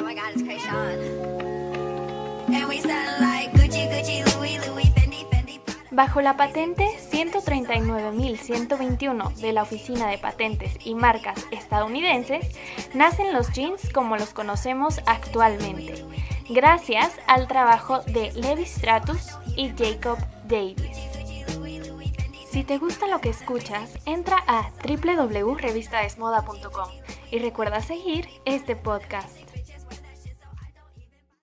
Oh my god, it's And we like Gucci, Bajo la patente 139.121 de la Oficina de Patentes y Marcas estadounidenses, nacen los jeans como los conocemos actualmente, gracias al trabajo de Levi Stratus y Jacob Davis. Si te gusta lo que escuchas, entra a www.revistadesmoda.com y recuerda seguir este podcast.